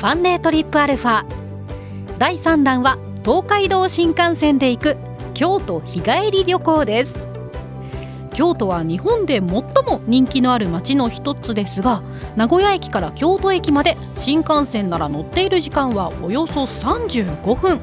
ファンデートリップアルファ。第3弾は東海道新幹線で行く京都日帰り旅行です。京都は日本で最も人気のある街の一つですが名古屋駅から京都駅まで新幹線なら乗っている時間はおよそ35分。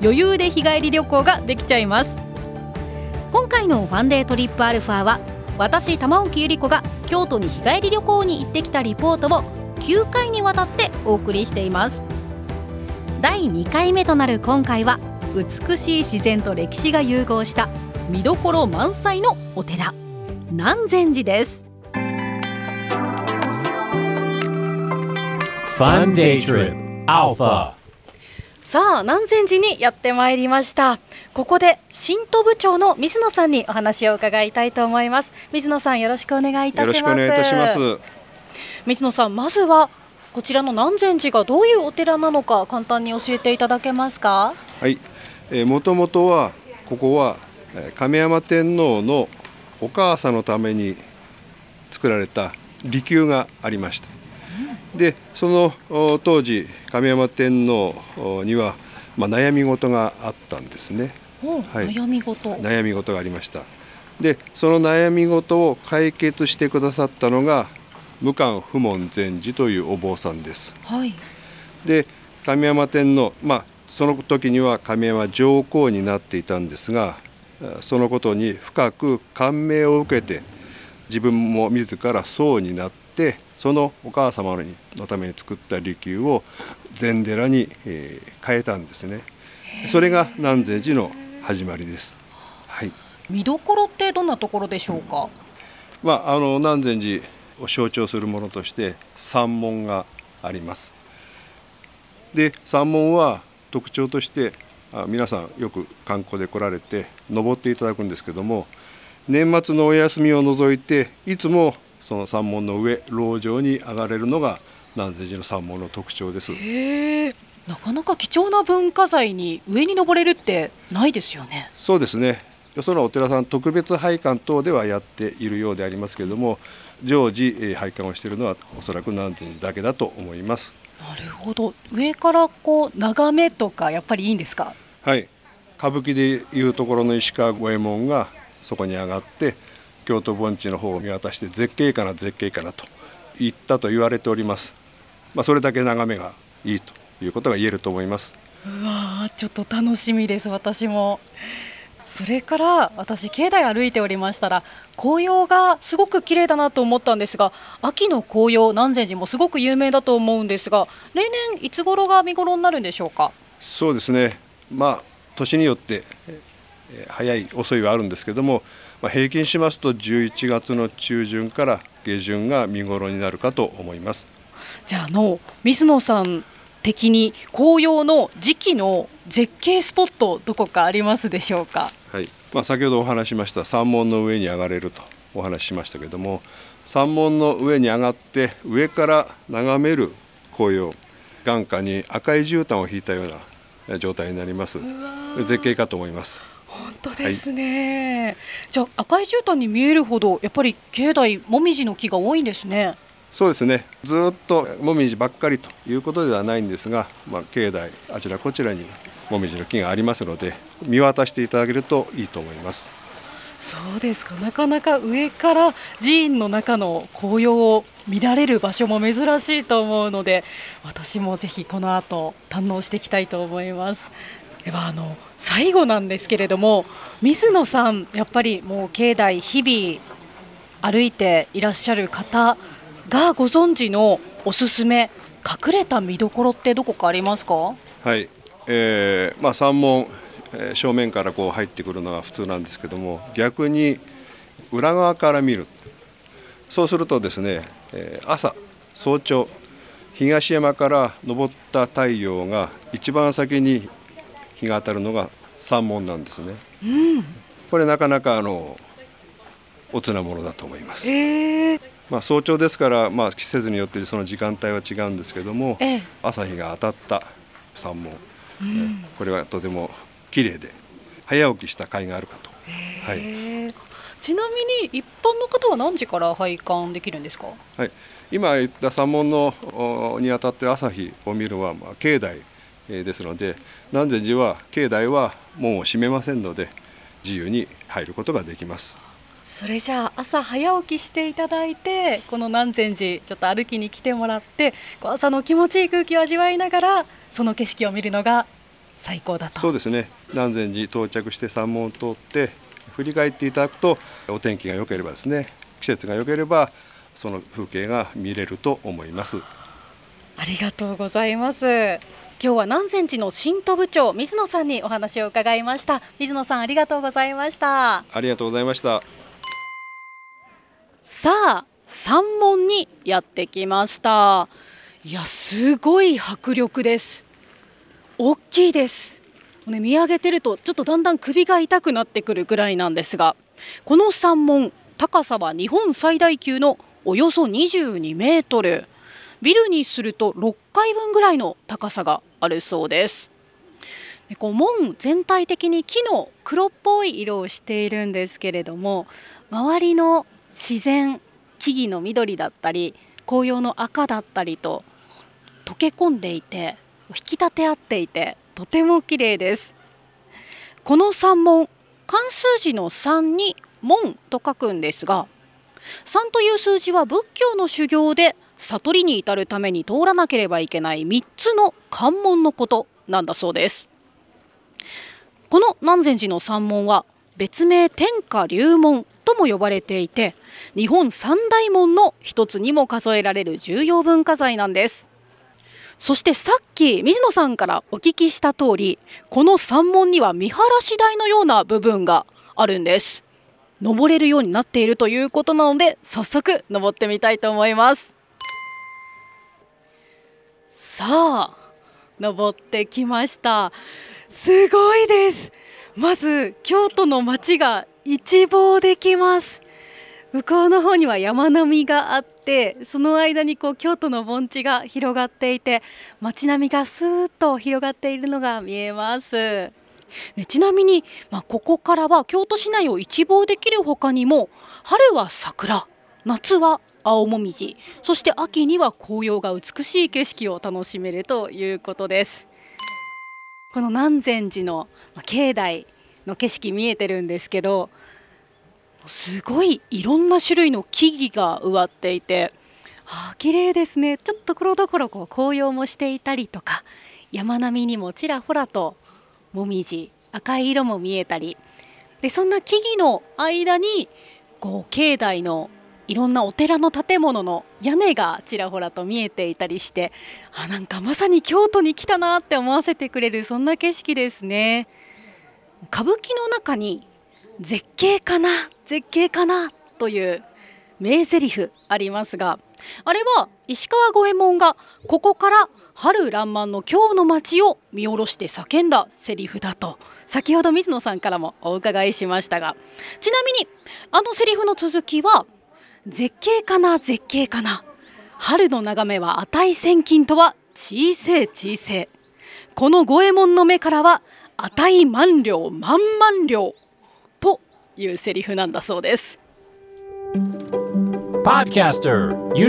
余裕で日帰り旅行ができちゃいます。今回のファンデートリップアルファは私玉置ゆり子が京都に日帰り旅行に行ってきたリポートを9回にわたってお送りしています。第2回目となる今回は美しい自然と歴史が融合した見どころ満載のお寺南禅寺です。Fun Day Trip Alpha さあ南禅寺にやってまいりました。ここで新都部長の水野さんにお話を伺いたいと思います。水野さんよろしくお願いいたします水野さんまずはこちらの南禅寺がどういうお寺なのか簡単に教えていただけますか？はい、えー、もともとはここはえー亀山天皇のお母さんのために作られた離宮がありました。で、そのお当時亀山天皇おにはまあ悩み事があったんですね。おはい悩み事悩み事がありました。で、その悩み事を解決してくださったのが無冠不問禅師というお坊さんです。はい。で亀山天皇まあその時には亀山上皇になっていたんですがあそのことに深く感銘を受けて自分も自ら僧になってそのお母様にのために作った利休を禅寺に、えー変えたんですね。それが南禅寺の始まりです。はい。見どころってどんなところでしょうか？まあ、あの南禅寺を象徴するものとして山門があります。で山門は特徴としてあ皆さんよく観光で来られて登っていただくんですけども年末のお休みを除いていつもその山門の上廊上に上がれるのが南禅寺の山門の特徴です。なかなか貴重な文化財に上に登れるってないですよねそうですねよそのお寺さん特別拝観等ではやっているようでありますけれども常時えー拝観をしているのはおそらく南禅寺だけだと思います。なるほど上からこう眺めとかやっぱりいいんですか？はい、歌舞伎でいうところの石川五右衛門がそこに上がって京都盆地の方を見渡して絶景かな絶景かなと言ったと言われております。まあ、それだけ眺めがいいということが言えると思います。うわーちょっと楽しみです私もそれから私境内歩いておりましたら紅葉がすごく綺麗だなと思ったんですが秋の紅葉南禅寺もすごく有名だと思うんですが例年いつ頃が見頃になるんでしょうか？そうですね。まあ年によってえー早い遅いはあるんですけども、まあ、平均しますと11月の中旬から下旬が見頃になるかと思います。じゃああの水野さん的に紅葉の時期の絶景スポットどこかありますでしょうか？はい。まあ、先ほどお話ししました山門の上に上がれるとお話ししましたけども山門の上に上がって上から眺める紅葉眼下に赤い絨毯を引いたようなえ状態になります。絶景かと思います。本当ですね、じゃあ赤い絨毯に見えるほどやっぱり境内もみじの木が多いんですねそうですね。ずっともみじばっかりということではないんですが、まあ、境内あちらこちらにもみじの木がありますので見渡していただけるといいと思います。そうですか。なかなか上から寺院の中の紅葉を見られる場所も珍しいと思うので私もぜひこの後堪能していきたいと思います。ではあの最後なんですけれども水野さんやっぱりもう境内日々歩いていらっしゃる方がご存知のおすすめ隠れた見どころってどこかありますか？はい、えーまあ、山門、えー正面からこう入ってくるのが普通なんですけども逆に裏側から見る。そうするとですね、えー朝早朝東山から昇った太陽が一番先に日が当たるのが山門なんですね。これなかなかあのおつなものだと思います。えー、まあ早朝ですから、まあ季節によってその時間帯は違うんですけども、ええ朝日が当たった山門、えこれはとても綺麗で早起きした甲斐があるかと。はい。ちなみに一般の方は何時から拝観できるんですか？はい、今言った山門のおにあたって朝日を見るのは、まあ、境内えーですので南禅寺は境内は門を閉めませんので自由に入ることができます。それじゃあ朝早起きしていただいてこの南禅寺ちょっと歩きに来てもらって朝の気持ちいい空気を味わいながらその景色を見るのが最高だと。そうですね。南禅寺到着して山門を通って振り返っていただくとお天気が良ければですね季節が良ければその風景が見れると思います。ありがとうございます。今日は南禅寺の新都部長水野さんにお話を伺いました。水野さんありがとうございました。ありがとうございました。さあ山門にやってきました。いやすごい迫力です。大きいです。ね見上げてるとちょっとだんだん首が痛くなってくるぐらいなんですがこの山門高さは日本最大級のおよそ22メートル。ビルにすると6階分ぐらいの高さがあるそうです。でこう門全体的に木の黒っぽい色をしているんですけれども周りの自然木々の緑だったり紅葉の赤だったりと溶け込んでいて引き立て合っていてとても綺麗です。この山門漢数字の3に門と書くんですが3という数字は仏教の修行で悟りに至るために通らなければいけない3つの関門のことなんだそうです。この南禅寺の山門は別名天下龍門も呼ばれていて日本三大門の一つにも数えられる重要文化財なんです。そしてさっき水野さんからお聞きした通りこの山門には見晴らし台のような部分があるんです。登れるようになっているということなので早速登ってみたいと思います。さあ登ってきました。すごいです。まず京都の街が一望できます。向こうの方には山並みがあってその間にこう京都の盆地が広がっていて街並みがスーッと広がっているのが見えます、ね、ちなみに、まあ、ここからは京都市内を一望できる他にも春は桜夏は青もみじそして秋には紅葉が美しい景色を楽しめるということです。この南禅寺の境内の景色見えてるんですけどすごいいろんな種類の木々が植わっていてあ綺麗ですね。ちょっとところどころこう紅葉もしていたりとか山並みにもちらほらともみじ赤い色も見えたり。でそんな木々の間にこう境内のいろんなお寺の建物の屋根がちらほらと見えていたりしてあなんかまさに京都に来たなって思わせてくれるそんな景色ですね。歌舞伎の中に絶景かな絶景かなという名台詞ありますがあれは石川五右衛門がここから春爛漫の京の街を見下ろして叫んだセリフだと。先ほど水野さんからもお伺いしましたがちなみにあのセリフの続きは絶景かな絶景かな。春の眺めは値千金とは小せえ小せえこの五右衛門の目からは値万両万万両。というセリフなんだそうです。パッー、ユ・ー、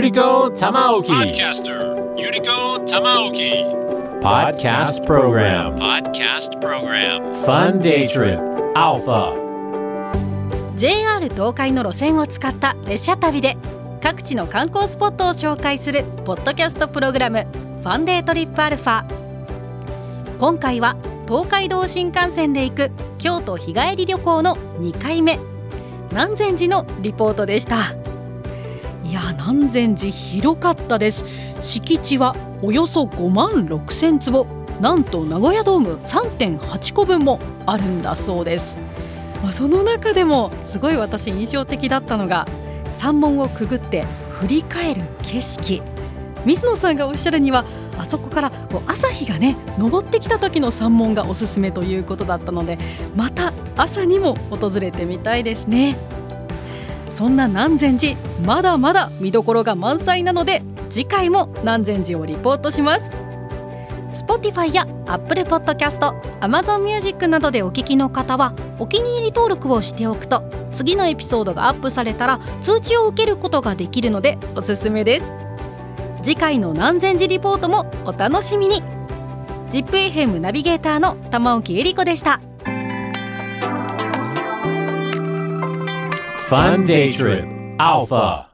ル。東海の路線を使った列車旅で各地の観光スポットを紹介するポッドキャストプログラムファンデートリップアルファ今回は東海道新幹線で行く京都日帰り旅行の2回目。南禅寺のリポートでした。いや南禅寺広かったです。敷地はおよそ5万6千坪。なんと名古屋ドーム3.8個分もあるんだそうです。まあ、その中でもすごい私印象的だったのが山門をくぐって振り返る景色。水野さんがおっしゃるにはあそこからこう朝日がね昇ってきた時の山門がおすすめということだったのでまた朝にも訪れてみたいですね。そんな南禅寺まだまだ見どころが満載なので次回も南禅寺をリポートします。Spotify や Apple Podcast、Amazon Music などでお聞きの方はお気に入り登録をしておくと次のエピソードがアップされたら通知を受けることができるのでおすすめです。次回の南禅寺リポートもお楽しみに。ZIPFM ナビゲーターの玉置恵理子でした。Fun Day Trip Alpha